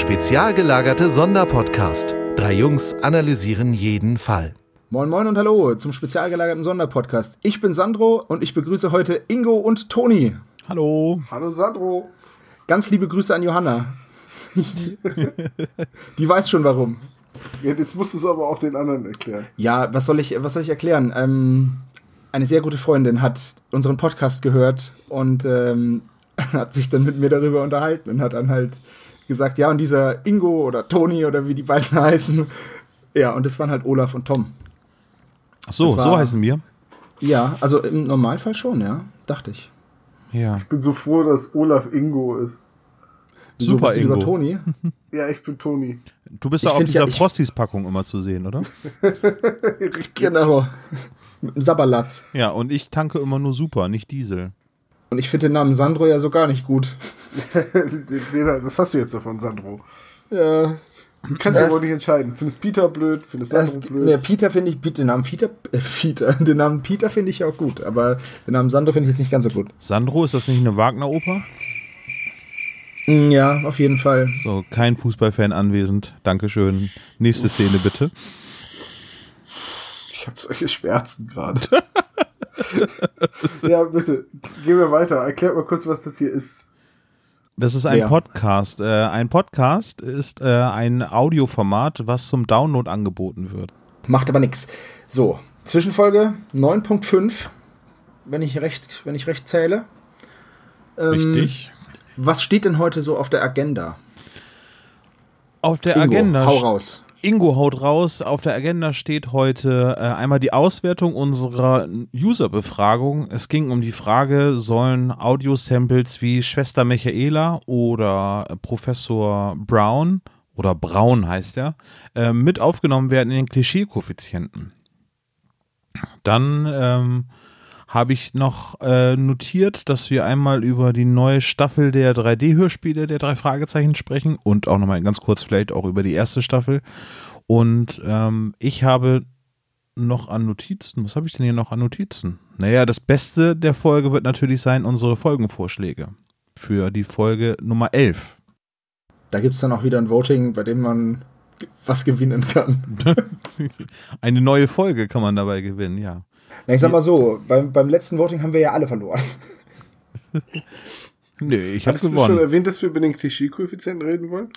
Spezial gelagerte Sonderpodcast. Drei Jungs analysieren jeden Fall. Moin Moin und Hallo zum spezial gelagerten Sonderpodcast. Ich bin Sandro und ich begrüße heute Ingo und Toni. Hallo. Hallo Sandro. Ganz liebe Grüße an Johanna. Die weiß schon warum. Jetzt musst du es aber auch den anderen erklären. Ja, was soll ich, was soll ich erklären? Ähm, eine sehr gute Freundin hat unseren Podcast gehört und ähm, hat sich dann mit mir darüber unterhalten und hat dann halt gesagt, ja, und dieser Ingo oder Toni oder wie die beiden heißen. Ja, und das waren halt Olaf und Tom. Ach so, war- so heißen wir. Ja, also im Normalfall schon, ja, dachte ich. Ja. Ich bin so froh, dass Olaf Ingo ist. Super, Ingo. Toni. Ja, ich bin Toni. Du bist Ich doch auf dieser ja, Frosties-Packung immer zu sehen, oder? Genau. Mit dem Sabberlatz. Ja, und ich tanke immer nur Super, nicht Diesel. Und ich finde den Namen Sandro ja so gar nicht gut. Das hast du jetzt davon, Sandro. Ja. Du kannst ja Das- wohl nicht entscheiden. Findest Peter blöd, findest Das, Sandro blöd. ne, Peter finde ich, den Namen Peter, äh, Peter, den Namen Peter finde ich ja auch gut, aber den Namen Sandro finde ich jetzt nicht ganz so gut. Sandro, ist das nicht eine Wagner-Oper? Mm, Ja, auf jeden Fall. So, kein Fußballfan anwesend. Dankeschön. Nächste Szene bitte. Ich habe solche Schmerzen gerade. ja, bitte. Gehen wir weiter. Erklärt mal kurz, was das hier ist. Das ist ein Ja. Podcast. Äh, ein Podcast ist äh, ein Audioformat, was zum Download angeboten wird. Macht aber nichts. So, Zwischenfolge 9.5, wenn ich recht, wenn ich recht zähle. Ähm, Richtig. Was steht denn heute so auf der Agenda? Auf der Ingo, Agenda hau raus. Ingo haut raus. Auf der Agenda steht heute äh, einmal die Auswertung unserer User-Befragung. Es ging um die Frage, sollen Audio-Samples wie Schwester Michaela oder Professor Brown oder Braun heißt er, äh, mit aufgenommen werden in den Klischee-Koeffizienten. Dann ähm, habe ich noch äh, notiert, dass wir einmal über die neue Staffel der 3D-Hörspiele der drei Fragezeichen sprechen und auch nochmal ganz kurz vielleicht auch über die erste Staffel. Und ähm, ich habe noch an Notizen, was habe ich denn hier noch an Notizen? Naja, das Beste der Folge wird natürlich sein unsere Folgenvorschläge für die Folge Nummer 11. Da gibt es dann auch wieder ein Voting, bei dem man was gewinnen kann. Eine neue Folge kann man dabei gewinnen, ja. Na, ich sag mal so, beim, beim letzten Voting haben wir ja alle verloren. Nee, ich habe Hast du schon gewonnen. erwähnt, dass wir über den Klischee-Koeffizienten reden wollen?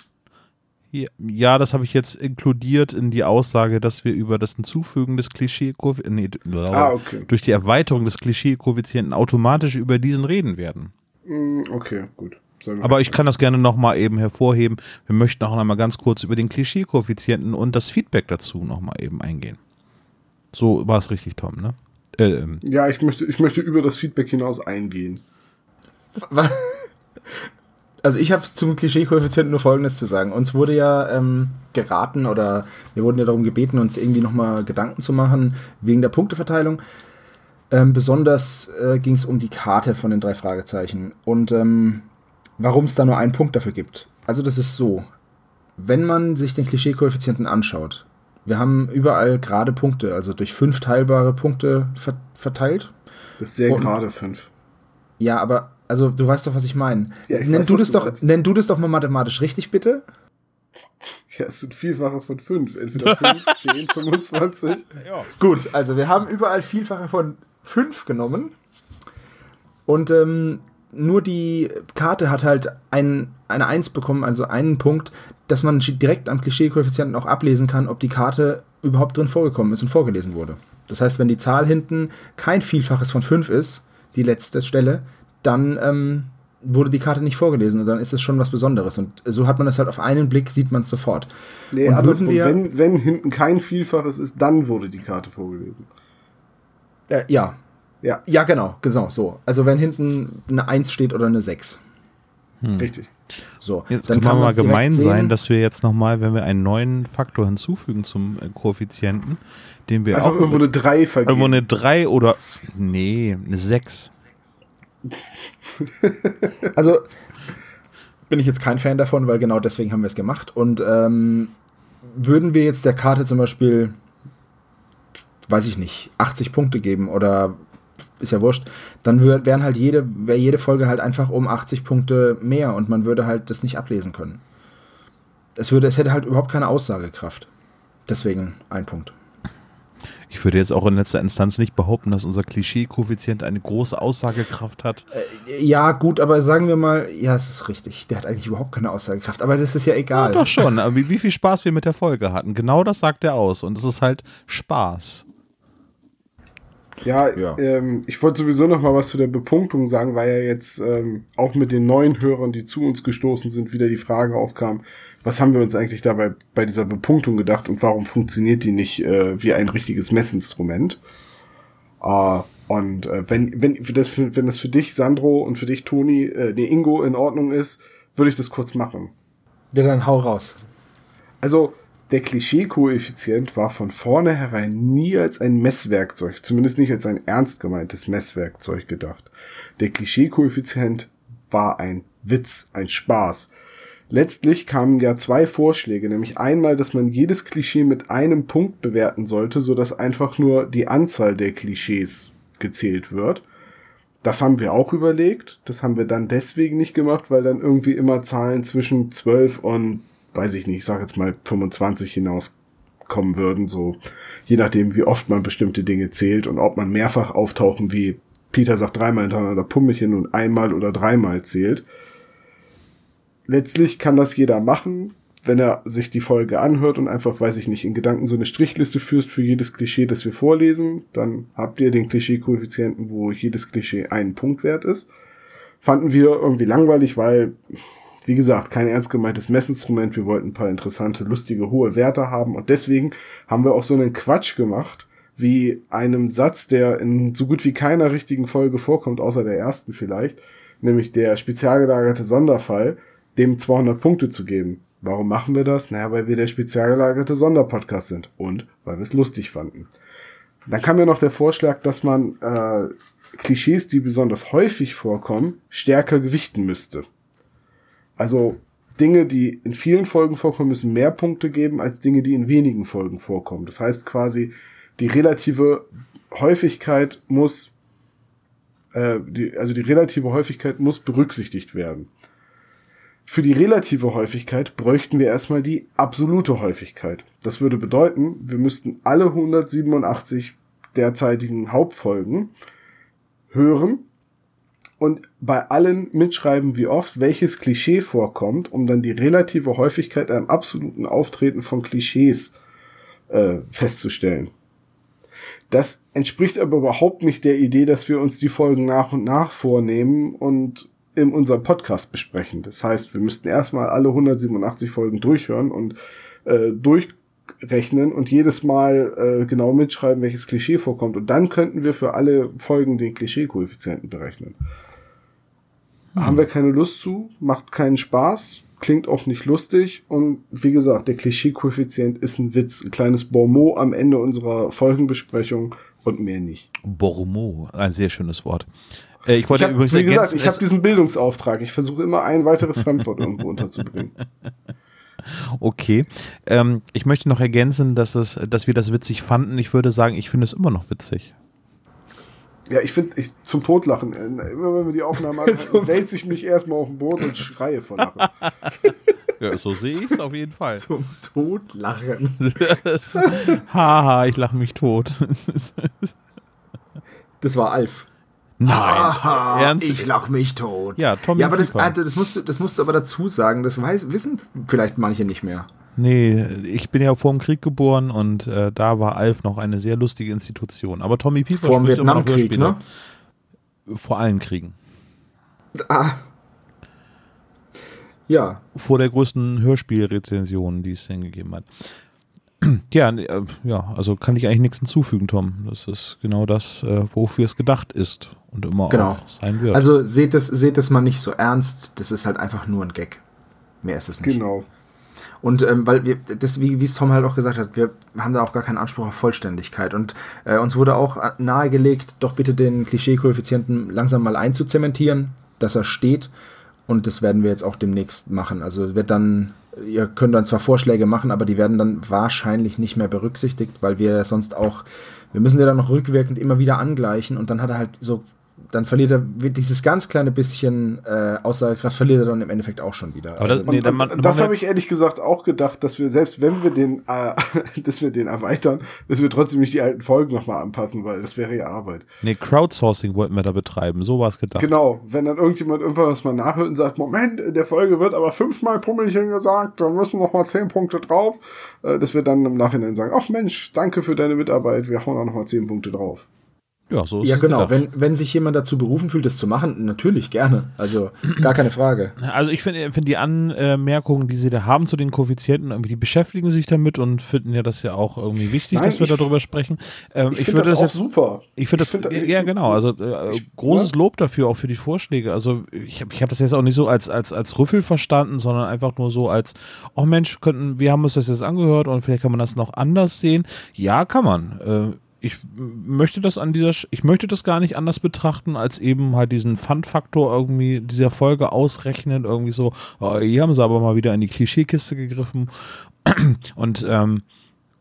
Ja, das habe ich jetzt inkludiert in die Aussage, dass wir über das Hinzufügen des Klischee-Koeffizienten, nee, Ah, okay. durch die Erweiterung des Klischee-Koeffizienten automatisch über diesen reden werden. Mm, Okay, gut. Aber ich kann das gerne nochmal eben hervorheben. Wir möchten auch nochmal ganz kurz über den Klischee-Koeffizienten und das Feedback dazu nochmal eben eingehen. So war es richtig, Tom, ne? Äh, Ja, ich möchte, ich möchte über das Feedback hinaus eingehen. Also ich habe zum Klischee-Koeffizienten nur Folgendes zu sagen. Uns wurde ja ähm, geraten oder wir wurden ja darum gebeten, uns irgendwie nochmal Gedanken zu machen wegen der Punkteverteilung. Ähm, besonders äh, ging es um die Karte von den drei Fragezeichen und ähm, warum es da nur einen Punkt dafür gibt. Also das ist so, wenn man sich den Klischee-Koeffizienten anschaut, wir haben überall gerade Punkte, also durch fünf teilbare Punkte ver verteilt. Das ist sehr Und- gerade fünf. Ja, aber also du weißt doch, was ich meine. Ja, ich nenn, weiß, du was das du doch, nenn du das doch mal mathematisch richtig, bitte? Ja, es sind Vielfache von fünf. Entweder 5, 10, 25. Gut, also wir haben überall Vielfache von 5 genommen. Und ähm, nur die Karte hat halt ein, eine 1 bekommen, also einen Punkt, dass man direkt am Klischee-Koeffizienten auch ablesen kann, ob die Karte überhaupt drin vorgekommen ist und vorgelesen wurde. Das heißt, wenn die Zahl hinten kein Vielfaches von 5 ist, die letzte Stelle, dann ähm, wurde die Karte nicht vorgelesen und dann ist es schon was Besonderes. Und so hat man das halt auf einen Blick, sieht man es sofort. Nee, und wir, wenn, wenn hinten kein Vielfaches ist, dann wurde die Karte vorgelesen. äh, ja, Ja, Ja, genau, genau, so. Also wenn hinten eine 1 steht oder eine 6. richtig. So, Jetzt kann man mal man's direkt gemein sein, dass wir jetzt nochmal, wenn wir einen neuen Faktor hinzufügen zum äh, Koeffizienten, den wir Einfach auch irgendwo eine 3 irgendwo vergeben. eine 3 oder nee, eine 6. Also bin ich jetzt kein Fan davon, weil genau deswegen haben wir es gemacht. Und ähm, würden wir jetzt der Karte zum Beispiel, weiß ich nicht, 80 Punkte geben oder ist ja wurscht, dann wär, wären halt jede, wäre jede Folge halt einfach um 80 Punkte mehr und man würde halt das nicht ablesen können. es, würde, es hätte halt überhaupt keine Aussagekraft. Deswegen ein Punkt. Ich würde jetzt auch in letzter Instanz nicht behaupten, dass unser Klischee-Koeffizient eine große Aussagekraft hat. Äh, ja, gut, aber sagen wir mal, ja, es ist richtig. Der hat eigentlich überhaupt keine Aussagekraft, aber das ist ja egal. Ja, doch schon, aber wie, wie viel Spaß wir mit der Folge hatten. Genau das sagt er aus. Und es ist halt Spaß. Ja, ja. Ähm, ich wollte sowieso noch mal was zu der Bepunktung sagen, weil ja jetzt ähm, auch mit den neuen Hörern, die zu uns gestoßen sind, wieder die Frage aufkam, was haben wir uns eigentlich dabei bei dieser Bepunktung gedacht und warum funktioniert die nicht äh, wie ein richtiges Messinstrument? Äh, und äh, wenn, wenn, das für, wenn das für dich, Sandro, und für dich, Toni, äh, nee, Ingo, in Ordnung ist, würde ich das kurz machen. Ja, dann hau raus. Also, der Klischee-Koeffizient war von vornherein nie als ein Messwerkzeug, zumindest nicht als ein ernst gemeintes Messwerkzeug gedacht. Der Klischee-Koeffizient war ein Witz, ein Spaß. Letztlich kamen ja zwei Vorschläge, nämlich einmal, dass man jedes Klischee mit einem Punkt bewerten sollte, so dass einfach nur die Anzahl der Klischees gezählt wird. Das haben wir auch überlegt. Das haben wir dann deswegen nicht gemacht, weil dann irgendwie immer Zahlen zwischen 12 und, weiß ich nicht, ich sag jetzt mal 25 hinauskommen würden, so je nachdem, wie oft man bestimmte Dinge zählt und ob man mehrfach auftauchen, wie Peter sagt, dreimal hintereinander Pummelchen und einmal oder dreimal zählt letztlich kann das jeder machen, wenn er sich die Folge anhört und einfach, weiß ich nicht, in Gedanken so eine Strichliste führst für jedes Klischee, das wir vorlesen, dann habt ihr den Klischee-Koeffizienten, wo jedes Klischee einen Punkt wert ist. Fanden wir irgendwie langweilig, weil, wie gesagt, kein ernst gemeintes Messinstrument. Wir wollten ein paar interessante, lustige, hohe Werte haben und deswegen haben wir auch so einen Quatsch gemacht, wie einem Satz, der in so gut wie keiner richtigen Folge vorkommt, außer der ersten vielleicht, nämlich der spezial gelagerte Sonderfall, dem 200 Punkte zu geben. Warum machen wir das? Naja, weil wir der spezial gelagerte Sonderpodcast sind und weil wir es lustig fanden. Dann kam ja noch der Vorschlag, dass man äh, Klischees, die besonders häufig vorkommen, stärker gewichten müsste. Also Dinge, die in vielen Folgen vorkommen, müssen mehr Punkte geben als Dinge, die in wenigen Folgen vorkommen. Das heißt quasi, die relative Häufigkeit muss, äh, die, also die relative Häufigkeit muss berücksichtigt werden. Für die relative Häufigkeit bräuchten wir erstmal die absolute Häufigkeit. Das würde bedeuten, wir müssten alle 187 derzeitigen Hauptfolgen hören und bei allen mitschreiben, wie oft welches Klischee vorkommt, um dann die relative Häufigkeit am absoluten Auftreten von Klischees äh, festzustellen. Das entspricht aber überhaupt nicht der Idee, dass wir uns die Folgen nach und nach vornehmen und in unserem Podcast besprechen. Das heißt, wir müssten erstmal alle 187 Folgen durchhören und äh, durchrechnen und jedes Mal äh, genau mitschreiben, welches Klischee vorkommt. Und dann könnten wir für alle Folgen den Klischee-Koeffizienten berechnen. Hm. Haben wir keine Lust zu, macht keinen Spaß, klingt auch nicht lustig und wie gesagt, der Klischee-Koeffizient ist ein Witz, ein kleines Bonmot am Ende unserer Folgenbesprechung und mehr nicht. Bormo, ein sehr schönes Wort. Äh, ich wollte ich hab, übrigens wie gesagt, ich habe diesen Bildungsauftrag. Ich versuche immer ein weiteres Fremdwort irgendwo unterzubringen. Okay. Ähm, ich möchte noch ergänzen, dass, es, dass wir das witzig fanden. Ich würde sagen, ich finde es immer noch witzig. Ja, ich finde, ich, zum Totlachen, äh, immer wenn wir die Aufnahme machen, wälze ich mich erstmal auf den Boden und schreie vor Lachen. ja, so sehe ich es auf jeden Fall. Zum Totlachen. Haha, ich lache mich tot. das war Alf. Nein. Aha, Ernst? Ich lach mich tot. Ja, Tommy Ja, aber das, Alter, das, musst du, das musst du aber dazu sagen, das weiß, wissen vielleicht manche nicht mehr. Nee, ich bin ja vor dem Krieg geboren und äh, da war Alf noch eine sehr lustige Institution. Aber Tommy Pieper vor dem Vietnamkrieg, ne? Vor allen Kriegen. Ah. Ja. Vor der größten Hörspielrezension, die es hingegeben hat. Ja, äh, ja, also kann ich eigentlich nichts hinzufügen, Tom. Das ist genau das, äh, wofür es gedacht ist und immer genau. auch sein wird. Also seht es, seht es mal nicht so ernst. Das ist halt einfach nur ein Gag. Mehr ist es nicht. Genau. Und ähm, weil wir, das, wie, wie es Tom halt auch gesagt hat, wir haben da auch gar keinen Anspruch auf Vollständigkeit. Und äh, uns wurde auch nahegelegt, doch bitte den Klischee-Koeffizienten langsam mal einzuzementieren, dass er steht. Und das werden wir jetzt auch demnächst machen. Also wird dann ihr könnt dann zwar Vorschläge machen, aber die werden dann wahrscheinlich nicht mehr berücksichtigt, weil wir sonst auch, wir müssen ja dann noch rückwirkend immer wieder angleichen und dann hat er halt so dann verliert er dieses ganz kleine bisschen äh, Aussagekraft, verliert er dann im Endeffekt auch schon wieder. Aber das- Also, nee, Und, das habe ich ehrlich gesagt auch gedacht, dass wir selbst wenn wir den, äh, dass wir den erweitern, dass wir trotzdem nicht die alten Folgen nochmal anpassen, weil das wäre ja Arbeit. Nee, Crowdsourcing wollten wir da betreiben. So war es gedacht. Genau, wenn dann irgendjemand irgendwas mal nachhört und sagt, Moment, in der Folge wird aber fünfmal Pummelchen gesagt, da müssen noch mal zehn Punkte drauf, äh, dass wir dann im Nachhinein sagen, ach Mensch, danke für deine Mitarbeit, wir hauen auch noch mal zehn Punkte drauf. Ja, so ist ja, genau. gedacht. Wenn, wenn sich jemand dazu berufen fühlt, das zu machen, natürlich gerne. Also gar keine Frage. Also ich finde find die Anmerkungen, die sie da haben zu den Koeffizienten, irgendwie, die beschäftigen sich damit und finden ja das ja auch irgendwie wichtig, Nein, dass wir ich- darüber sprechen. Ähm, Ich, ich finde das, das, auch jetzt, super. ich finde das, find ja genau, also äh, großes Lob dafür auch für die Vorschläge. Also ich habe ich hab das jetzt auch nicht so als, als, als Rüffel verstanden, sondern einfach nur so als, oh Mensch, könnten, wir haben uns das jetzt angehört und vielleicht kann man das noch anders sehen. Ja, kann man. Äh, ich möchte das an dieser, ich möchte das gar nicht anders betrachten, als eben halt diesen Fun-Faktor irgendwie dieser Folge ausrechnen, irgendwie so, oh, hier haben sie aber mal wieder in die Klischeekiste gegriffen und ähm,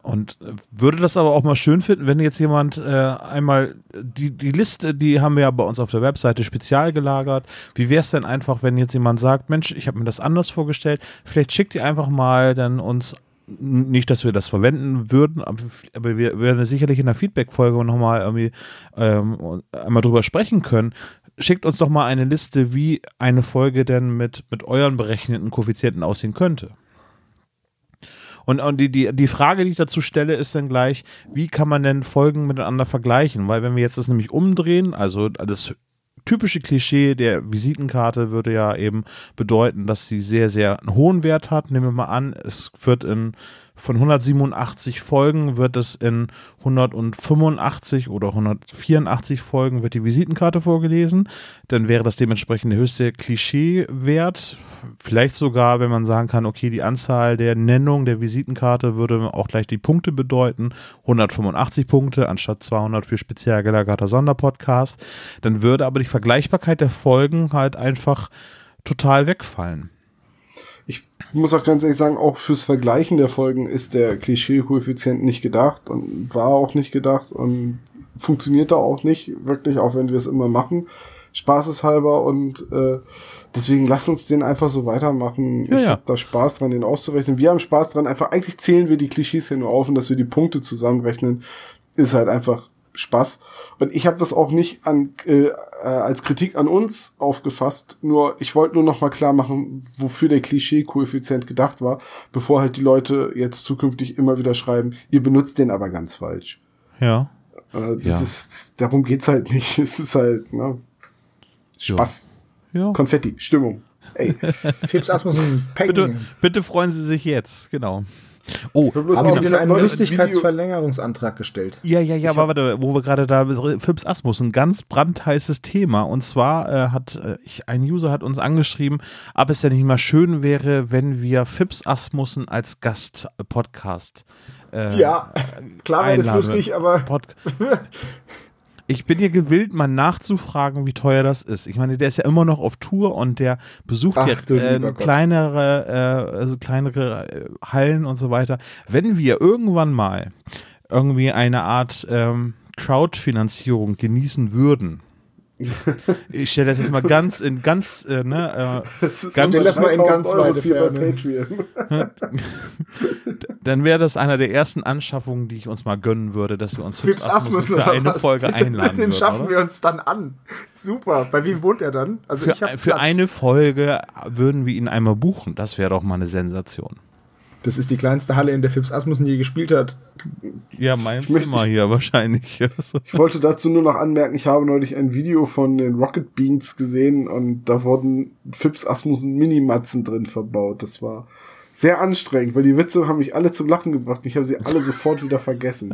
und äh, würde das aber auch mal schön finden, wenn jetzt jemand äh, einmal die, die Liste, die haben wir ja bei uns auf der Webseite spezial gelagert. Wie wäre es denn einfach, wenn jetzt jemand sagt, Mensch, ich habe mir das anders vorgestellt, vielleicht schickt ihr einfach mal dann uns nicht, dass wir das verwenden würden, aber wir werden sicherlich in der Feedback-Folge nochmal irgendwie ähm, einmal drüber sprechen können. Schickt uns doch mal eine Liste, wie eine Folge denn mit, mit euren berechneten Koeffizienten aussehen könnte. Und, und die, die, die Frage, die ich dazu stelle, ist dann gleich, wie kann man denn Folgen miteinander vergleichen? Weil wenn wir jetzt das nämlich umdrehen, also das typische Klischee der Visitenkarte würde ja eben bedeuten, dass sie sehr, sehr einen hohen Wert hat. Nehmen wir mal an, es wird in von 187 Folgen wird es in 185 oder 184 Folgen wird die Visitenkarte vorgelesen. Dann wäre das dementsprechend der höchste Klischeewert. Vielleicht sogar, wenn man sagen kann, okay, die Anzahl der Nennung der Visitenkarte würde auch gleich die Punkte bedeuten. 185 Punkte anstatt 200 für speziell gelagerter Sonderpodcast. Dann würde aber die Vergleichbarkeit der Folgen halt einfach total wegfallen. Ich muss auch ganz ehrlich sagen, auch fürs Vergleichen der Folgen ist der Klischee-Koeffizient nicht gedacht und war auch nicht gedacht und funktioniert da auch nicht, wirklich, auch wenn wir es immer machen. Spaßeshalber und äh, deswegen lasst uns den einfach so weitermachen. Ja, ich ja. habe da Spaß dran, den auszurechnen. Wir haben Spaß dran, einfach eigentlich zählen wir die Klischees hier nur auf und dass wir die Punkte zusammenrechnen, ist halt einfach Spaß. Und ich habe das auch nicht an, äh, äh, als Kritik an uns aufgefasst. Nur ich wollte nur noch mal klar machen, wofür der Klischee-Koeffizient gedacht war, bevor halt die Leute jetzt zukünftig immer wieder schreiben, ihr benutzt den aber ganz falsch. Ja. Äh, das Ja. ist, darum geht's halt nicht. Es ist halt ne, Spaß, Ja. Konfetti, Stimmung. Ey, Fips Asmussen, Bitte, bitte freuen Sie sich jetzt, genau. Oh, Haben auch- Sie einen Lustigkeitsverlängerungsantrag gestellt? Ja, ja, ja, aber warte, wo wir gerade da Fips Asmus, ein ganz brandheißes Thema. Und zwar äh, hat äh, ich, ein User hat uns angeschrieben, ob es denn nicht mal schön wäre, wenn wir Fips Asmussen als Gast-Podcast. Äh, Ja, klar wäre das lustig, aber Pod ich bin hier gewillt, mal nachzufragen, wie teuer das ist. Ich meine, der ist ja immer noch auf Tour und der besucht Ach, ja äh, kleinere, äh, also kleinere äh, Hallen und so weiter. Wenn wir irgendwann mal irgendwie eine Art ähm, Crowdfinanzierung genießen würden, ich stelle das jetzt mal ganz in ganz, äh, ne, äh, das ist ganz- das mal in 2000 ganz weite Ferne. Patreon. dann wäre das einer der ersten Anschaffungen, die ich uns mal gönnen würde, dass wir uns Fips Asmussen für eine was? Folge einladen Den würden, schaffen oder? wir uns dann an. Super. Bei wem wohnt er dann? Also ich Für, hab für eine Folge würden wir ihn einmal buchen. Das wäre doch mal eine Sensation. Das ist die kleinste Halle, in der Fips Asmussen je gespielt hat. Ja, mein möchte- Zimmer hier wahrscheinlich. Also, Ich wollte dazu nur noch anmerken, ich habe neulich ein Video von den Rocket Beans gesehen und da wurden Fips Asmussen Minimatzen drin verbaut. Das war sehr anstrengend, weil die Witze haben mich alle zum Lachen gebracht. und Ich habe sie alle sofort wieder vergessen.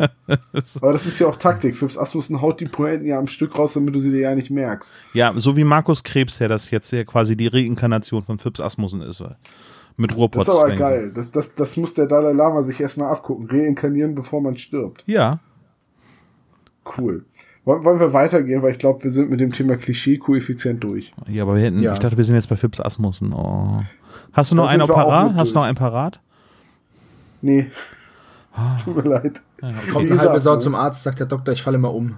Aber das ist ja auch Taktik. Fips Asmussen haut die Pointen ja am Stück raus, damit du sie dir ja nicht merkst. ja, so wie Markus Krebs, der das jetzt ja quasi die Reinkarnation von Fips Asmussen ist. weil- Mit Das Ruhrpott. ist aber geil. Das, das, das muss der Dalai Lama sich erstmal abgucken. Reinkarnieren, bevor man stirbt. Ja. Cool. Wollen wir weitergehen, weil ich glaube, wir sind mit dem Thema Klischee-Koeffizient durch. Ja, aber wir hätten, Ja. ich dachte, wir sind jetzt bei Fips Asmussen. Oh. Hast du noch Da einen parat? Hast du noch einen parat? Nee. Tut mir leid. Kommt Wie eine halbe Sau ne? zum Arzt, sagt der Doktor, ich falle mal um.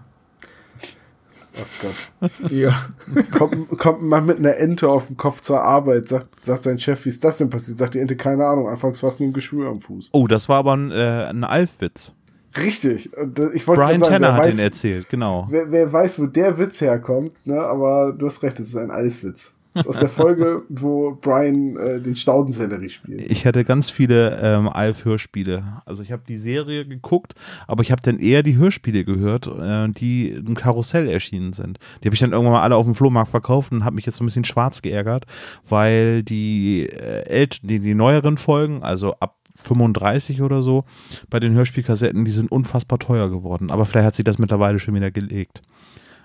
Oh Gott. Ja. Kommt, kommt mal mit einer Ente auf dem Kopf zur Arbeit, sagt, sagt sein Chef, wie ist das denn passiert? Sagt die Ente, keine Ahnung, anfangs fast nur ein Geschwür am Fuß. Oh, das war aber ein, äh, ein Alf-Witz. Richtig. Ich wollte Brian sagen, Tanner hat weiß, den erzählt, genau. wer, wer weiß, wo der Witz herkommt, ne? aber du hast recht, es ist ein Alf-Witz. Das ist aus der Folge, wo Brian äh, den Staudensellerie spielt. Ich hatte ganz viele ähm, Alf-Hörspiele. Also ich habe die Serie geguckt, aber ich habe dann eher die Hörspiele gehört, äh, die im Karussell erschienen sind. Die habe ich dann irgendwann mal alle auf dem Flohmarkt verkauft und habe mich jetzt so ein bisschen schwarz geärgert, weil die, äh, die, die neueren Folgen, also ab 35 oder so, bei den Hörspielkassetten, die sind unfassbar teuer geworden. Aber vielleicht hat sich das mittlerweile schon wieder gelegt.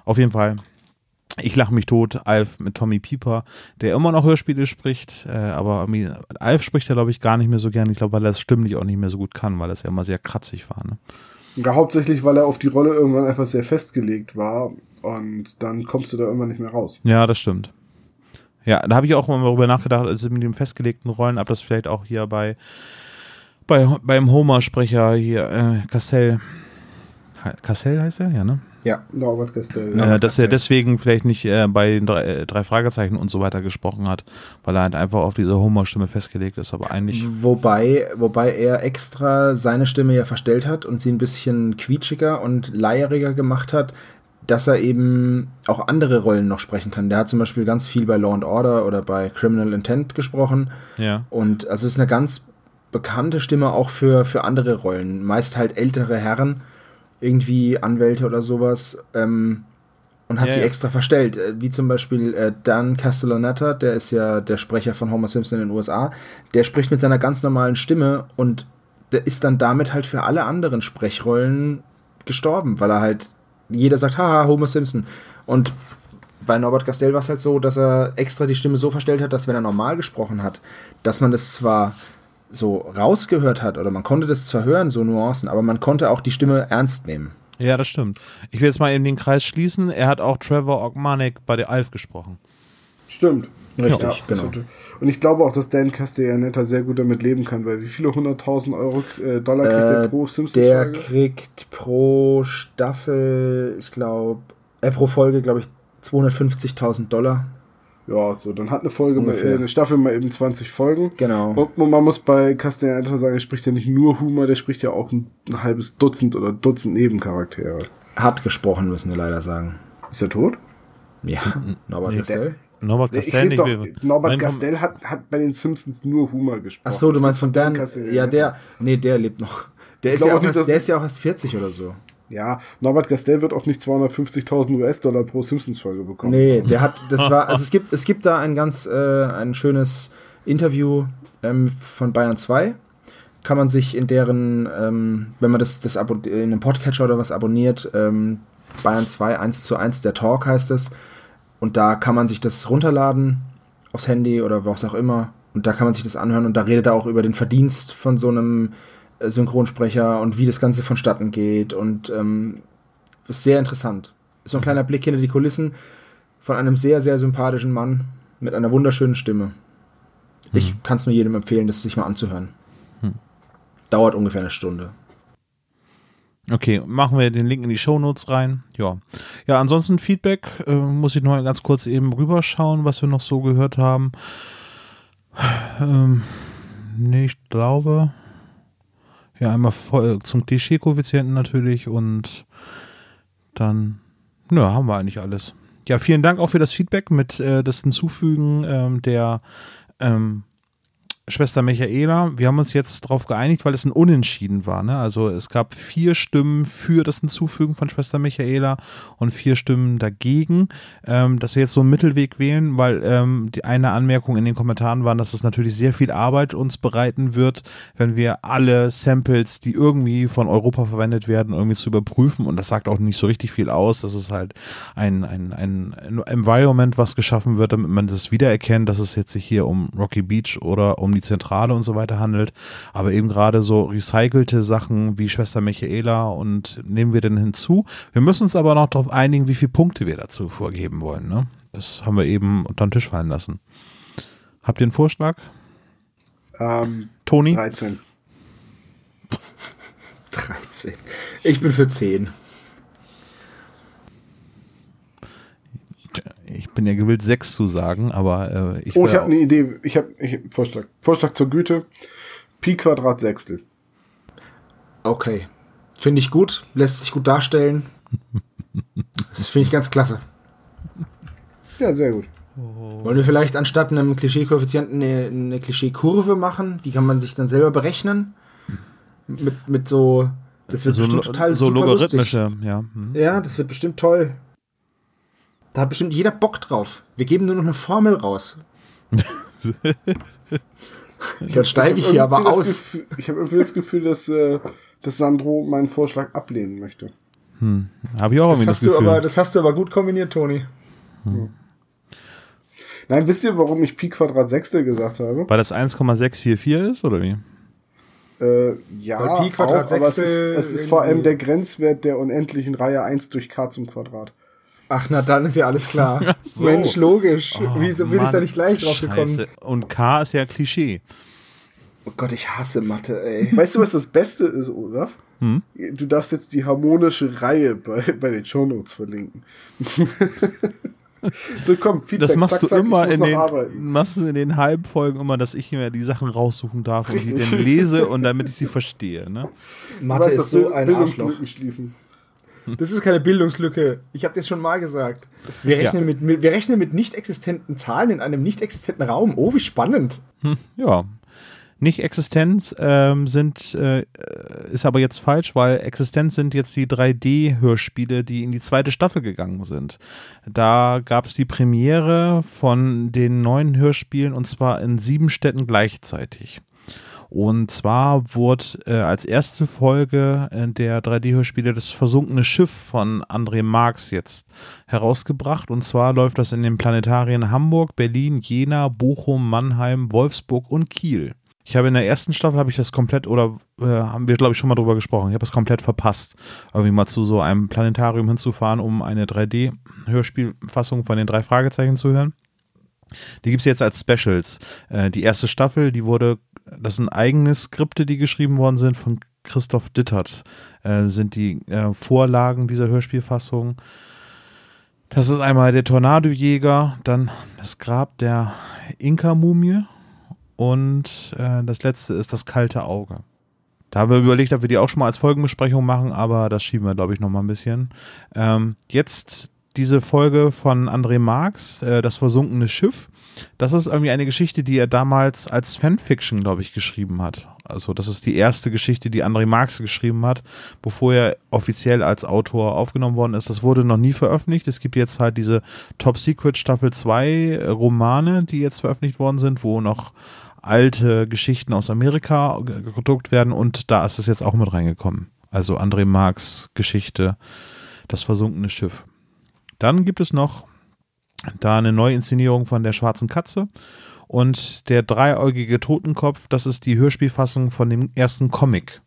Auf jeden Fall. Ich lache mich tot, Alf mit Tommy Pieper, der immer noch Hörspiele spricht, äh, aber Alf spricht er, glaube ich, gar nicht mehr so gern. Ich glaube, weil er es stimmlich auch nicht mehr so gut kann, weil das ja immer sehr kratzig war. Ne? Ja, hauptsächlich, weil er auf die Rolle irgendwann einfach sehr festgelegt war und dann kommst du da irgendwann nicht mehr raus. Ja, das stimmt. Ja, da habe ich auch mal darüber nachgedacht, also mit den festgelegten Rollen, ob das vielleicht auch hier bei, bei beim Homer-Sprecher hier, äh, Cassell, Cassell heißt er, ja, ne? Ja. Norbert Castell. Ja. äh, dass er deswegen vielleicht nicht äh, bei den drei, äh, drei Fragezeichen und so weiter gesprochen hat, weil er halt einfach auf diese Homer-Stimme festgelegt ist, aber eigentlich. Wobei, wobei er extra seine Stimme ja verstellt hat und sie ein bisschen quietschiger und leieriger gemacht hat, dass er eben auch andere Rollen noch sprechen kann. Der hat zum Beispiel ganz viel bei Law and Order oder bei Criminal Intent gesprochen. Ja. Und also es ist eine ganz bekannte Stimme auch für, für andere Rollen. Meist halt ältere Herren, irgendwie Anwälte oder sowas. Ähm, und hat Ja, sie ja. extra verstellt. Äh, Wie zum Beispiel äh, Dan Castellaneta, der ist ja der Sprecher von Homer Simpson in den USA. Der spricht mit seiner ganz normalen Stimme und der ist dann damit halt für alle anderen Sprechrollen gestorben, weil er halt, jeder sagt, haha, Homer Simpson. Und bei Norbert Castell war es halt so, dass er extra die Stimme so verstellt hat, dass wenn er normal gesprochen hat, dass man das zwar so rausgehört hat oder man konnte das zwar hören, so Nuancen, aber man konnte auch die Stimme ernst nehmen. Ja, das stimmt. Ich will jetzt mal eben den Kreis schließen. Er hat auch Trevor Ogmanek bei der Alf gesprochen. Stimmt. Richtig, Ja, genau. Und ich glaube auch, dass Dan Castellaneta sehr gut damit leben kann, weil wie viele hunderttausend Euro äh, Dollar kriegt Äh, der pro Simpsons Der Folge? kriegt pro Staffel, ich glaube, äh, pro Folge, glaube ich, 250.000 Dollar. Ja, so, dann hat eine Folge mal, äh, eine Staffel mal eben 20 Folgen. Genau. Und man muss bei Castellaneta sagen, er spricht ja nicht nur Humor, der spricht ja auch ein, ein halbes Dutzend oder Dutzend Nebencharaktere. Hat gesprochen, müssen wir leider sagen. Ist er tot? Ja, Norbert Nee, Castell. Norbert Ich Castell nicht. doch, Norbert Castell hat, hat bei den Simpsons nur Humor gesprochen. Ach so, du meinst von Dan? Ja, der, nee, der lebt noch. Der ist, glaub ja auch erst, der ist ja auch erst 40 oder so. Ja, Norbert Castell wird auch nicht 250.000 US-Dollar pro Simpsons-Folge bekommen. Nee, der hat, das war, also es gibt, es gibt da ein ganz, äh, ein schönes Interview ähm, von Bayern 2. Kann man sich in deren, ähm, wenn man das, das in einem Podcatcher oder was abonniert, ähm, Bayern 2 1 zu 1, der Talk heißt es. Und da kann man sich das runterladen aufs Handy oder was auch immer. Und da kann man sich das anhören und da redet er auch über den Verdienst von so einem Synchronsprecher und wie das Ganze vonstatten geht. Und ähm, ist sehr interessant. Ist so ein kleiner Blick hinter die Kulissen von einem sehr, sehr sympathischen Mann mit einer wunderschönen Stimme. Ich kann es nur jedem empfehlen, das sich mal anzuhören. Dauert ungefähr eine Stunde. Okay, machen wir den Link in die Shownotes rein. Ja. Ja, ansonsten Feedback äh, muss ich noch mal ganz kurz eben rüberschauen, was wir noch so gehört haben. Ähm, nee, ich glaube. Ja, einmal zum Klischee-Koeffizienten natürlich und dann, ja, haben wir eigentlich alles. Ja, vielen Dank auch für das Feedback mit äh, das Hinzufügen ähm, der ähm, Schwester Michaela. Wir haben uns jetzt darauf geeinigt, weil es ein Unentschieden war. Ne? Also es gab vier Stimmen für das Hinzufügen von Schwester Michaela und vier Stimmen dagegen, ähm, dass wir jetzt so einen Mittelweg wählen, weil ähm, die eine Anmerkung in den Kommentaren war, dass es natürlich sehr viel Arbeit uns bereiten wird, wenn wir alle Samples, die irgendwie von Europa verwendet werden, irgendwie zu überprüfen. Und das sagt auch nicht so richtig viel aus. Das ist halt ein, ein, ein Environment, was geschaffen wird, damit man das wiedererkennt, dass es jetzt sich hier um Rocky Beach oder um die Zentrale und so weiter handelt. Aber eben gerade so recycelte Sachen wie Schwester Michaela und nehmen wir denn hinzu. Wir müssen uns aber noch darauf einigen, wie viele Punkte wir dazu vorgeben wollen. Ne? Das haben wir eben unter den Tisch fallen lassen. Habt ihr einen Vorschlag? Ähm, Toni? 13. 13. Ich bin für 10. bin ja gewillt, sechs zu sagen, aber äh, ich. Oh, ich habe eine Idee. Ich habe ich, Vorschlag. Vorschlag zur Güte. Pi Quadrat Sechstel. Okay. Finde ich gut, lässt sich gut darstellen. Das finde ich ganz klasse. Ja, sehr gut. Wollen wir vielleicht anstatt einem Klischee-Koeffizienten eine, eine Klischee-Kurve machen? Die kann man sich dann selber berechnen. Mit, mit so. Das wird so, bestimmt total so super lustig. logarithmische, ja. Hm. Ja, das wird bestimmt toll. Da hat bestimmt jeder Bock drauf. Wir geben nur noch eine Formel raus. Dann steige ich hier aber aus. Gefühl, ich habe irgendwie das Gefühl, dass, äh, dass Sandro meinen Vorschlag ablehnen möchte. Habe ich auch Das irgendwie hast, das du Gefühl. aber, das hast du aber gut kombiniert, Toni. Nein, wisst ihr, warum ich Pi Quadrat Sechstel gesagt habe? Weil das 1,644 ist, oder wie? Äh, ja, Weil Pi Quadrat auch, aber es ist, es ist vor allem der Grenzwert der unendlichen Reihe 1 durch k zum Quadrat. Ach, na dann ist ja alles klar. So. Mensch, logisch. Oh, Wieso bin ich Mann, da nicht gleich drauf gekommen? Scheiße. Und K ist ja Klischee. Oh Gott, ich hasse Mathe, ey. Weißt du, was das Beste ist, Olaf? Hm? Du darfst jetzt die harmonische Reihe bei, bei den Shownotes verlinken. so, komm, Feedback. Das machst zack, du zack, immer ich muss in den, arbeiten. machst du in den Halbfolgen immer, dass ich mir die Sachen raussuchen darf und die Richtig. dann lese und damit ich sie verstehe. Ne? Du Mathe weißt, ist so ein Arschloch. Schließen. Das ist keine Bildungslücke. Ich habe das schon mal gesagt. Wir rechnen, Ja. mit, mit, wir rechnen mit nicht existenten Zahlen in einem nicht existenten Raum. Oh, wie spannend. Ja. Nicht existent ähm, sind, äh, ist aber jetzt falsch, weil existent sind jetzt die 3D-Hörspiele, die in die zweite Staffel gegangen sind. Da gab es die Premiere von den neuen Hörspielen und zwar in sieben Städten gleichzeitig. Und zwar wurde äh, als erste Folge äh, der 3D-Hörspiele das versunkene Schiff von André Marx jetzt herausgebracht. Und zwar läuft das in den Planetarien Hamburg, Berlin, Jena, Bochum, Mannheim, Wolfsburg und Kiel. Ich habe in der ersten Staffel habe ich das komplett oder äh, haben wir glaube ich schon mal drüber gesprochen. Ich habe es komplett verpasst, irgendwie mal zu so einem Planetarium hinzufahren, um eine 3D-Hörspielfassung von den drei Fragezeichen zu hören. Die gibt es jetzt als Specials. Äh, die erste Staffel, die wurde, das sind eigene Skripte, die geschrieben worden sind von Christoph Dittert, äh, sind die äh, Vorlagen dieser Hörspielfassung. Das ist einmal der Tornadojäger, dann das Grab der Inka-Mumie und äh, das letzte ist das kalte Auge. Da haben wir überlegt, ob wir die auch schon mal als Folgenbesprechung machen, aber das schieben wir, glaube ich, noch mal ein bisschen. Ähm, jetzt diese Folge von André Marx, äh, Das versunkene Schiff. Das ist irgendwie eine Geschichte, die er damals als Fanfiction, glaube ich, geschrieben hat. Also das ist die erste Geschichte, die André Marx geschrieben hat, bevor er offiziell als Autor aufgenommen worden ist. Das wurde noch nie veröffentlicht. Es gibt jetzt halt diese Top Secret Staffel 2 Romane, die jetzt veröffentlicht worden sind, wo noch alte Geschichten aus Amerika gedruckt werden und da ist es jetzt auch mit reingekommen. Also André Marx Geschichte, das versunkene Schiff. Dann gibt es noch da eine Neuinszenierung von der Schwarzen Katze und der dreieugige Totenkopf, das ist die Hörspielfassung von dem ersten Comic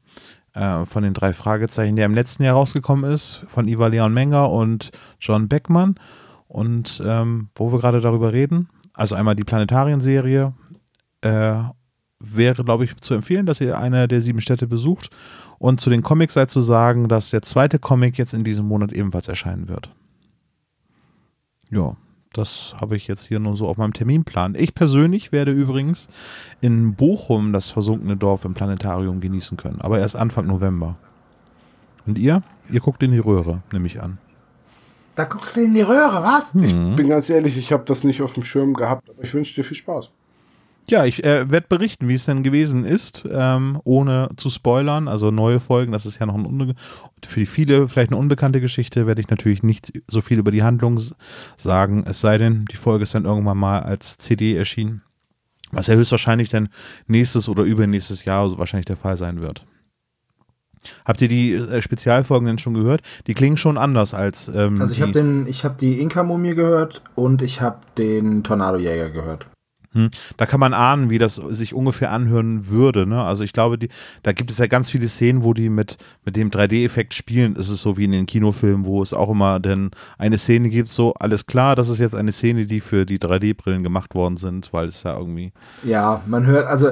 äh, von den drei Fragezeichen, der im letzten Jahr rausgekommen ist, von Iva Leon Menger und John Beckmann. Und ähm, wo wir gerade darüber reden, also einmal die Planetarien-Serie, äh, wäre, glaube ich, zu empfehlen, dass ihr eine der sieben Städte besucht. Und zu den Comics sei zu sagen, dass der zweite Comic jetzt in diesem Monat ebenfalls erscheinen wird. Ja, das habe ich jetzt hier nur so auf meinem Terminplan. Ich persönlich werde übrigens in Bochum das versunkene Dorf im Planetarium genießen können, aber erst Anfang November. Und ihr? Ihr guckt in die Röhre, nehme ich an. Da guckst du in die Röhre, was? Mhm. Bin ganz ehrlich, ich habe das nicht auf dem Schirm gehabt, aber ich wünsche dir viel Spaß. Ja, ich äh, werde berichten, wie es denn gewesen ist, ähm, ohne zu spoilern. Also neue Folgen, das ist ja noch ein für die viele vielleicht eine unbekannte Geschichte, werde ich natürlich nicht so viel über die Handlung sagen, es sei denn, die Folge ist dann irgendwann mal als CD erschienen. Was ja höchstwahrscheinlich dann nächstes oder übernächstes Jahr so wahrscheinlich der Fall sein wird. Habt ihr die äh, Spezialfolgen denn schon gehört? Die klingen schon anders als. Ähm, Also ich habe den, ich habe die Inka-Mumie gehört und ich habe den Tornadojäger gehört. Hm. Da kann man ahnen, wie das sich ungefähr anhören würde. Ne? Also ich glaube, die, da gibt es ja ganz viele Szenen, wo die mit, mit dem 3D-Effekt spielen. Es ist so wie in den Kinofilmen, wo es auch immer dann eine Szene gibt, so alles klar, das ist jetzt eine Szene, die für die 3D-Brillen gemacht worden sind, weil es ja irgendwie. Ja, man hört, also,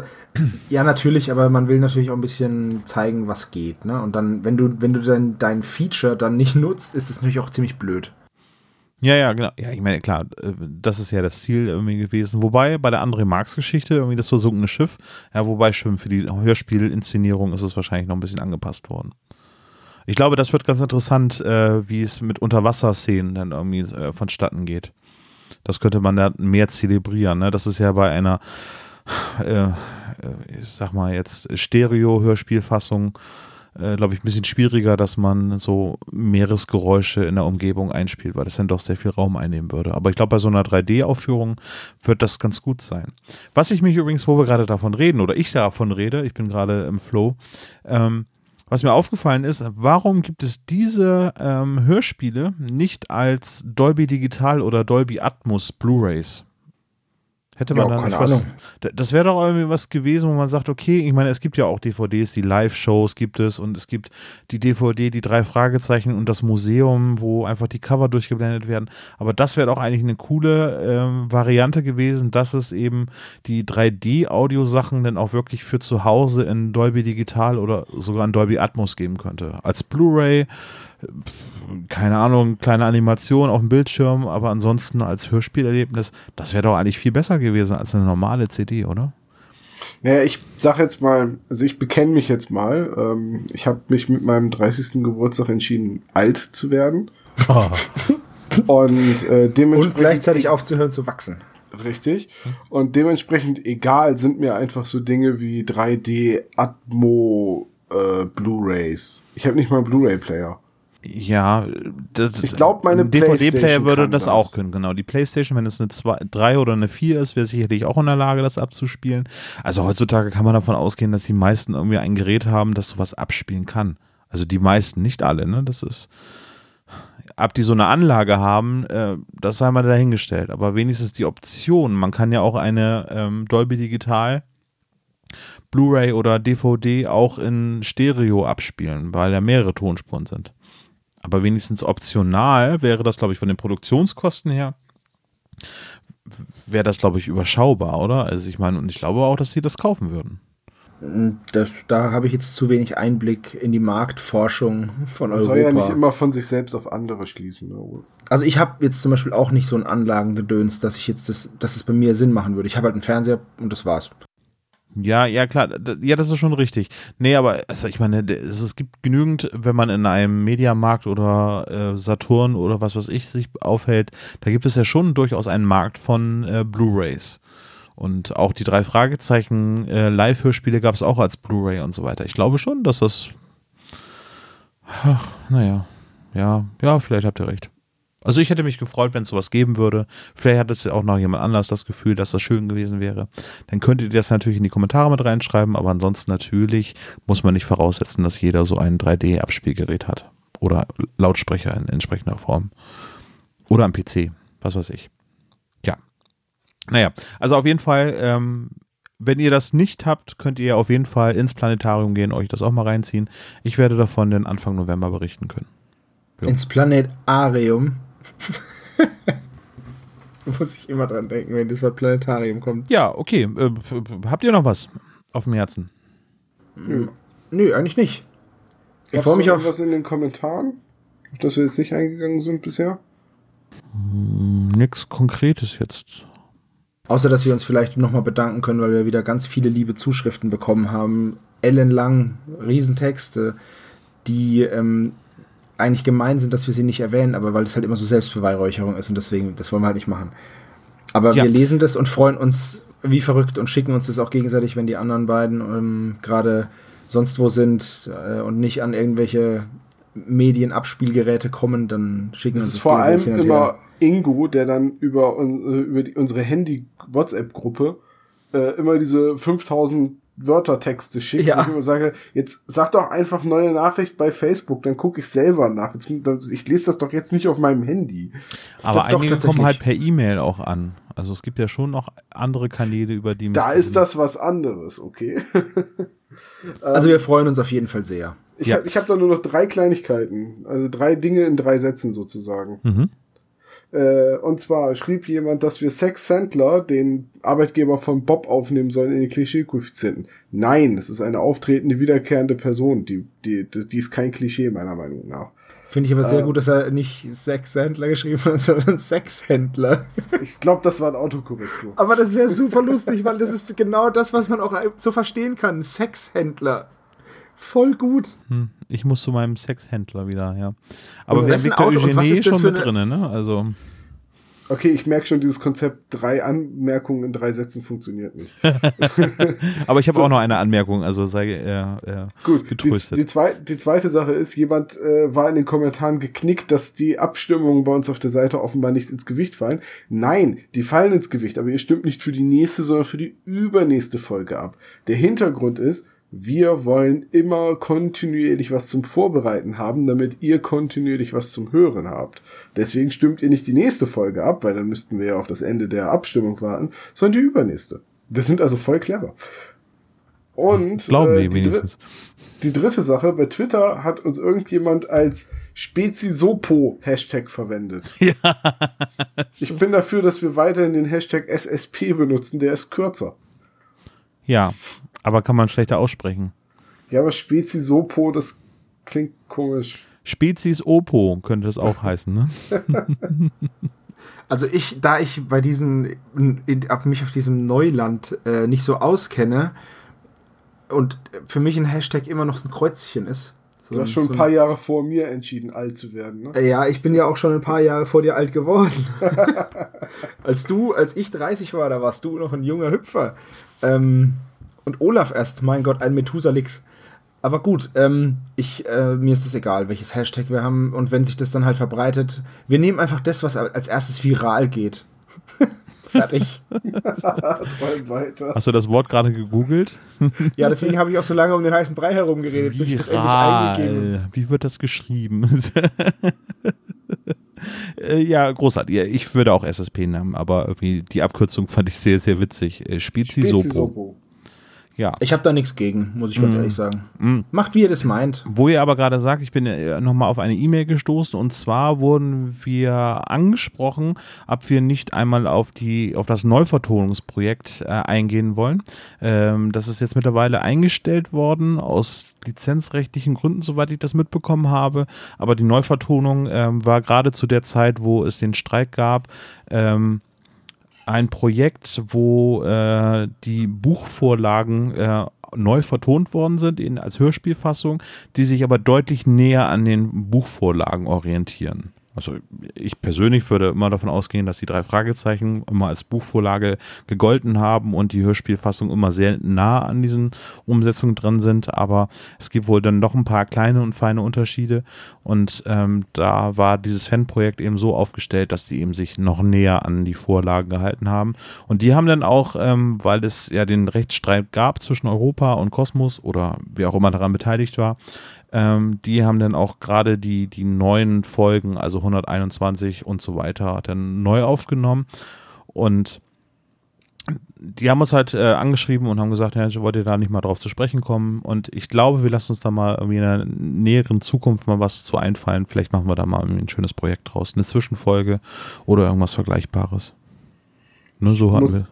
ja, natürlich, aber man will natürlich auch ein bisschen zeigen, was geht, ne? Und dann, wenn du, wenn du dein, dein Feature dann nicht nutzt, ist es natürlich auch ziemlich blöd. Ja, ja, genau. Ja, ich meine, klar, äh, das ist ja das Ziel irgendwie gewesen. Wobei bei der André Marx Geschichte irgendwie das versunkene Schiff, ja, wobei schon für die Hörspielinszenierung ist es wahrscheinlich noch ein bisschen angepasst worden. Ich glaube, das wird ganz interessant, äh, wie es mit Unterwasserszenen dann irgendwie äh, vonstatten geht. Das könnte man da mehr zelebrieren. Ne? Das ist ja bei einer, äh, ich sag mal jetzt, Stereo-Hörspielfassung äh, glaube ich, ein bisschen schwieriger, dass man so Meeresgeräusche in der Umgebung einspielt, weil das dann doch sehr viel Raum einnehmen würde. Aber ich glaube, bei so einer 3D-Aufführung wird das ganz gut sein. Was ich mich übrigens, wo wir gerade davon reden, oder ich davon rede, ich bin gerade im Flow, ähm, was mir aufgefallen ist, warum gibt es diese ähm, Hörspiele nicht als Dolby Digital oder Dolby Atmos Blu-rays? Hätte man Ja, dann keine was, Ahnung. Das wäre doch irgendwie was gewesen, wo man sagt, okay, ich meine, es gibt ja auch DVDs, die Live-Shows gibt es und es gibt die DVD, die drei Fragezeichen und das Museum, wo einfach die Cover durchgeblendet werden. Aber das wäre doch eigentlich eine coole ähm, Variante gewesen, dass es eben die 3D-Audio-Sachen dann auch wirklich für zu Hause in Dolby Digital oder sogar in Dolby Atmos geben könnte. Als Blu-ray, keine Ahnung, kleine Animation auf dem Bildschirm, aber ansonsten als Hörspielerlebnis, das wäre doch eigentlich viel besser gewesen als eine normale CD, oder? Naja, ich sag jetzt mal, also ich bekenne mich jetzt mal. Ähm, ich habe mich mit meinem 30. Geburtstag entschieden, alt zu werden. Und äh, dementsprechend. Und gleichzeitig aufzuhören zu wachsen. Richtig. Und dementsprechend egal sind mir einfach so Dinge wie 3D, Atmo, äh, Blu-rays. Ich habe nicht mal einen Blu-ray-Player. Ja, das, Ich glaub, meine ein DVD-Player würde das, das. auch können, genau. Die PlayStation, wenn es eine 2, 3 oder eine 4 ist, wäre sicherlich auch in der Lage, das abzuspielen. Also heutzutage kann man davon ausgehen, dass die meisten irgendwie ein Gerät haben, das sowas abspielen kann. Also die meisten, nicht alle, ne? Das ist. Ab die so eine Anlage haben, äh, das sei mal dahingestellt. Aber wenigstens die Option, man kann ja auch eine ähm, Dolby Digital Blu-ray oder DVD auch in Stereo abspielen, weil ja mehrere Tonspuren sind. Aber wenigstens optional wäre das, glaube ich, von den Produktionskosten her, wäre das, glaube ich, überschaubar, oder? Also ich meine, und ich glaube auch, dass sie das kaufen würden. Das, da habe ich jetzt zu wenig Einblick in die Marktforschung von Man Europa. soll ja nicht immer von sich selbst auf andere schließen. Ne? also ich habe jetzt zum Beispiel auch nicht so ein Anlagengedöns, dass ich jetzt das, dass es bei mir Sinn machen würde. Ich habe halt einen Fernseher und das war's. Ja, ja, klar. Ja, das ist schon richtig. Nee, aber also ich meine, es gibt genügend, wenn man in einem Mediamarkt oder äh, Saturn oder was weiß ich sich aufhält, da gibt es ja schon durchaus einen Markt von äh, Blu-Rays. Und auch die drei Fragezeichen äh, Live-Hörspiele gab es auch als Blu-ray und so weiter. Ich glaube schon, dass das. Ach, naja. Ja, ja, vielleicht habt ihr recht. Also ich hätte mich gefreut, wenn es sowas geben würde. Vielleicht hat es ja auch noch jemand anders das Gefühl, dass das schön gewesen wäre. Dann könntet ihr das natürlich in die Kommentare mit reinschreiben, aber ansonsten natürlich muss man nicht voraussetzen, dass jeder so ein 3D-Abspielgerät hat. Oder Lautsprecher in entsprechender Form. Oder am PC, was weiß ich. Ja. Naja, also auf jeden Fall, ähm, wenn ihr das nicht habt, könnt ihr auf jeden Fall ins Planetarium gehen, euch das auch mal reinziehen. Ich werde davon den Anfang November berichten können. Ja. Ins Planetarium. Muss ich immer dran denken, wenn das Wort Planetarium kommt. Ja, okay. Äh, habt ihr noch was auf dem Herzen? Nö, eigentlich nicht. Ich freue mich auf. was in den Kommentaren, auf das wir jetzt nicht eingegangen sind bisher. Nix Konkretes jetzt. Außer, dass wir uns vielleicht nochmal bedanken können, weil wir wieder ganz viele liebe Zuschriften bekommen haben. ellenlang, Riesentexte, die ähm, eigentlich gemein sind, dass wir sie nicht erwähnen, aber weil es halt immer so Selbstbeweihräucherung ist und deswegen, das wollen wir halt nicht machen. Aber Ja. wir lesen das und freuen uns wie verrückt und schicken uns das auch gegenseitig, wenn die anderen beiden ähm, gerade sonst wo sind äh, und nicht an irgendwelche Medienabspielgeräte kommen, dann schicken Das uns ist vor allem gegenseitig hin und her. immer Ingo, der dann über, äh, über die, unsere Handy-WhatsApp-Gruppe äh, immer diese 5000 Wörtertexte schickt. Ja. Und ich immer sage, jetzt sag doch einfach neue Nachricht bei Facebook, dann gucke ich selber nach. Jetzt, ich lese das doch jetzt nicht auf meinem Handy. Aber einige kommen halt per E-Mail auch an. Also es gibt ja schon noch andere Kanäle, über die Da man- ist das was anderes, okay? Also wir freuen uns auf jeden Fall sehr. Ich Ja. habe hab da nur noch drei Kleinigkeiten. Also drei Dinge in drei Sätzen sozusagen. Mhm. Äh, und zwar schrieb jemand, dass wir Sex Sandler, den Arbeitgeber von Bob, aufnehmen sollen in den Klischee-Koeffizienten. Nein, es ist eine auftretende, wiederkehrende Person. Die, die, die, die ist kein Klischee, meiner Meinung nach. Finde ich aber sehr Äh. gut, dass er nicht Sexhändler geschrieben hat, sondern Sexhändler. Ich glaube, das war ein Autokorrektur. Aber das wäre super lustig, weil das ist genau das, was man auch so verstehen kann. Sexhändler. Voll gut. Hm, ich muss zu meinem Sexhändler wieder, ja. Aber wir haben Victor Auto- und was Eugenie ist das schon für mit eine- drin, ne? Also, Okay, ich merke schon, dieses Konzept drei Anmerkungen in drei Sätzen funktioniert nicht. aber ich habe So. auch noch eine Anmerkung, also sei äh, äh, Gut, die, getröstet. die, zwei, die zweite Sache ist, jemand äh, war in den Kommentaren geknickt, dass die Abstimmungen bei uns auf der Seite offenbar nicht ins Gewicht fallen. Nein, die fallen ins Gewicht, aber ihr stimmt nicht für die nächste, sondern für die übernächste Folge ab. Der Hintergrund ist, wir wollen immer kontinuierlich was zum Vorbereiten haben, damit ihr kontinuierlich was zum Hören habt. Deswegen stimmt ihr nicht die nächste Folge ab, weil dann müssten wir ja auf das Ende der Abstimmung warten, sondern die übernächste. Wir sind also voll clever. Und Glauben äh, wir die, dr wenigstens. die dritte Sache, bei Twitter hat uns irgendjemand als Spezisopo Hashtag verwendet. Ja. Ich bin dafür, dass wir weiterhin den Hashtag SSP benutzen, der ist kürzer. Ja, aber kann man schlechter aussprechen. Ja, aber Spezisopo, das klingt komisch. Spezies Opo könnte es auch heißen, ne? Also ich, da ich bei diesen, in, ab mich auf diesem Neuland äh, nicht so auskenne und für mich ein Hashtag immer noch so ein Kreuzchen ist. So Du hast schon ein paar Jahre vor mir entschieden, alt zu werden, ne? Ja, ich bin ja auch schon ein paar Jahre vor dir alt geworden. als du, als ich 30 war, da warst du noch ein junger Hüpfer. Ähm, und Olaf erst, mein Gott, ein Methusalix. Aber gut, ähm, ich, äh, mir ist es egal, welches Hashtag wir haben. Und wenn sich das dann halt verbreitet, wir nehmen einfach das, was als erstes viral geht. Fertig. Träum weiter. Hast du das Wort gerade gegoogelt? Ja, deswegen habe ich auch so lange um den heißen Brei herumgeredet, bis ich das endlich eingegeben Viral. Wie wird das geschrieben? Äh, ja, großartig. Ich würde auch SSP nehmen, aber irgendwie die Abkürzung fand ich sehr, sehr witzig. Äh, Spezisopo. Ja. Ich habe da nichts gegen, muss ich ganz ehrlich sagen. Mm. Macht, wie ihr das meint. Wo ihr aber gerade sagt, ich bin äh, nochmal auf eine E-Mail gestoßen und zwar wurden wir angesprochen, ob wir nicht einmal auf die auf das Neuvertonungsprojekt äh, eingehen wollen. Ähm, das ist jetzt mittlerweile eingestellt worden aus lizenzrechtlichen Gründen, soweit ich das mitbekommen habe. Aber die Neuvertonung ähm, war gerade zu der Zeit, wo es den Streik gab. Ähm, ein Projekt, wo äh, die Buchvorlagen äh, neu vertont worden sind in, als Hörspielfassung, die sich aber deutlich näher an den Buchvorlagen orientieren. Also ich persönlich würde immer davon ausgehen, dass die drei Fragezeichen immer als Buchvorlage gegolten haben und die Hörspielfassung immer sehr nah an diesen Umsetzungen dran sind, aber es gibt wohl dann noch ein paar kleine und feine Unterschiede. Und ähm, da war dieses Fanprojekt eben so aufgestellt, dass die eben sich noch näher an die Vorlagen gehalten haben. Und die haben dann auch, ähm, weil es ja den Rechtsstreit gab zwischen Europa und Kosmos oder wer auch immer daran beteiligt war, ähm, die haben dann auch gerade die, die neuen Folgen, also 121 und so weiter, dann neu aufgenommen. Und die haben uns halt äh, angeschrieben und haben gesagt, ja, wollt ihr da nicht mal drauf zu sprechen kommen? Und ich glaube, wir lassen uns da mal irgendwie in der näheren Zukunft mal was zu einfallen. Vielleicht machen wir da mal ein schönes Projekt draus, eine Zwischenfolge oder irgendwas Vergleichbares. Nur so hatten wir.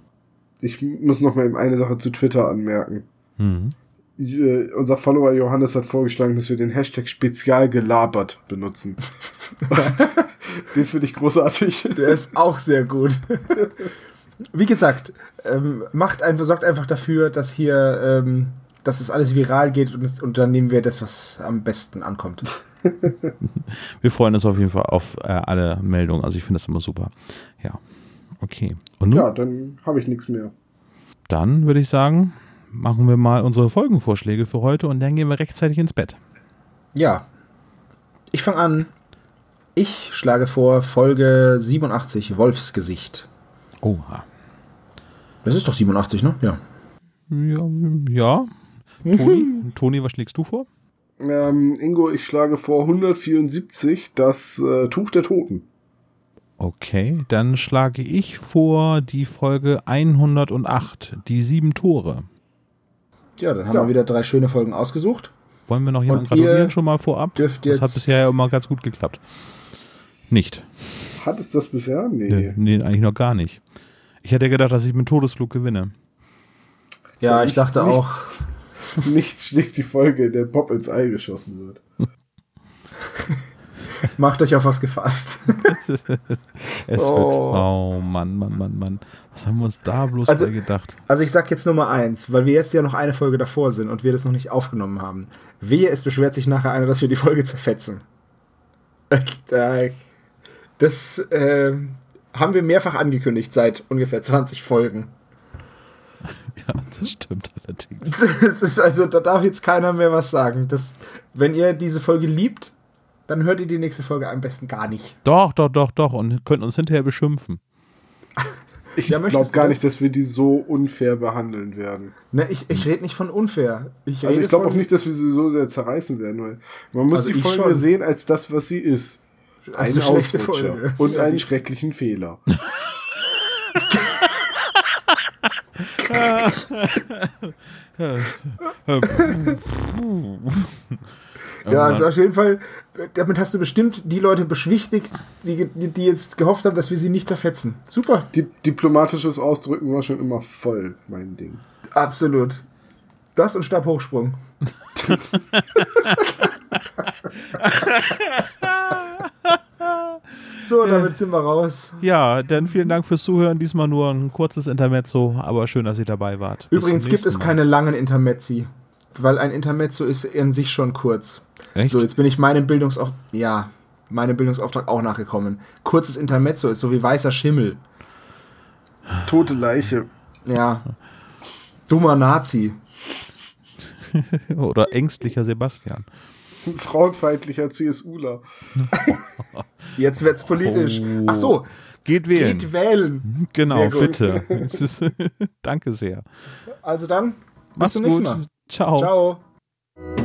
Ich muss noch mal eben eine Sache zu Twitter anmerken. Mhm. Äh, unser Follower Johannes hat vorgeschlagen, dass wir den Hashtag spezial gelabert benutzen. den finde ich großartig. Der ist auch sehr gut. Wie gesagt, ähm, macht einfach, sorgt einfach dafür, dass hier, ähm, dass es alles viral geht und, es, und dann nehmen wir das, was am besten ankommt. Wir freuen uns auf jeden Fall auf äh, alle Meldungen. Also ich finde das immer super. Ja. Okay. Und nun, Ja, dann habe ich nichts mehr. dann würde ich sagen, machen wir mal unsere Folgenvorschläge für heute und dann gehen wir rechtzeitig ins Bett. Ja. Ich fange an. Ich schlage vor Folge 87, Wolfsgesicht. Oha. Das ist doch 87, ne? Ja. Ja. ja. Toni, Toni, was schlägst du vor? Ähm, Ingo, ich schlage vor 174 das äh, Tuch der Toten. Okay, dann schlage ich vor die Folge 108, die sieben Tore. Ja, dann haben Ja. wir wieder drei schöne Folgen ausgesucht. Wollen wir noch jemanden Und gratulieren schon mal vorab? dürft Das hat bisher ja immer ganz gut geklappt. Nicht. Hat es das bisher? Nee. Nee, nee eigentlich noch gar nicht. Ich hätte gedacht, dass ich mit Todesflug gewinne. Ja, So, ich dachte auch. nichts, Nichts schlägt die Folge, in der Bob ins Ei geschossen wird. Macht euch auf was gefasst. Es Oh. wird. Oh Mann, Mann, Mann, Mann. Was haben wir uns da bloß Also- gedacht? Also ich sag jetzt Nummer eins, weil wir jetzt ja noch eine Folge davor sind und wir das noch nicht aufgenommen haben. Wehe, es beschwert sich nachher einer, dass wir die Folge zerfetzen. Das äh, haben wir mehrfach angekündigt seit ungefähr 20 Folgen. Ja, das stimmt allerdings. Das ist also, da darf jetzt keiner mehr was sagen. Das, wenn ihr diese Folge liebt, dann hört ihr die nächste Folge am besten gar nicht. Doch, doch, doch, doch. Und könnt uns hinterher beschimpfen. Ich Ja, glaube gar das? nicht, dass wir die so unfair behandeln werden. Ne, ich ich rede nicht von unfair. Ich Also ich glaube auch nicht, dass wir sie so sehr zerreißen werden, weil man muss Also die Folge schon. sehen als das, was sie ist. Eine schlechte Ausrutscher Folge. und Ja, einen schrecklichen Fehler. Ja, also auf jeden Fall, damit hast du bestimmt die Leute beschwichtigt, die, die, die jetzt gehofft haben, dass wir sie nicht zerfetzen. Super, Di diplomatisches Ausdrücken war schon immer voll mein Ding. absolut. Das und Stabhochsprung. so, damit sind wir raus. Ja, dann vielen Dank fürs Zuhören. Diesmal nur ein kurzes Intermezzo, aber schön, dass ihr dabei wart. Bis Übrigens gibt es Mal. keine langen Intermezzi, weil ein Intermezzo ist in sich schon kurz. Echt? So, jetzt bin ich meinem Bildungsauf ja, meinem Bildungsauftrag auch nachgekommen. Kurzes Intermezzo ist so wie weißer Schimmel. Tote Leiche. Ja. Dummer Nazi. Oder ängstlicher Sebastian. Frauenfeindlicher CSUler. Jetzt wird's politisch. Oh. Ach so, Geht wählen. geht wählen. genau, bitte. Ist, danke sehr. Also dann, bis zum nächsten gut. Mal. Ciao. Ciao.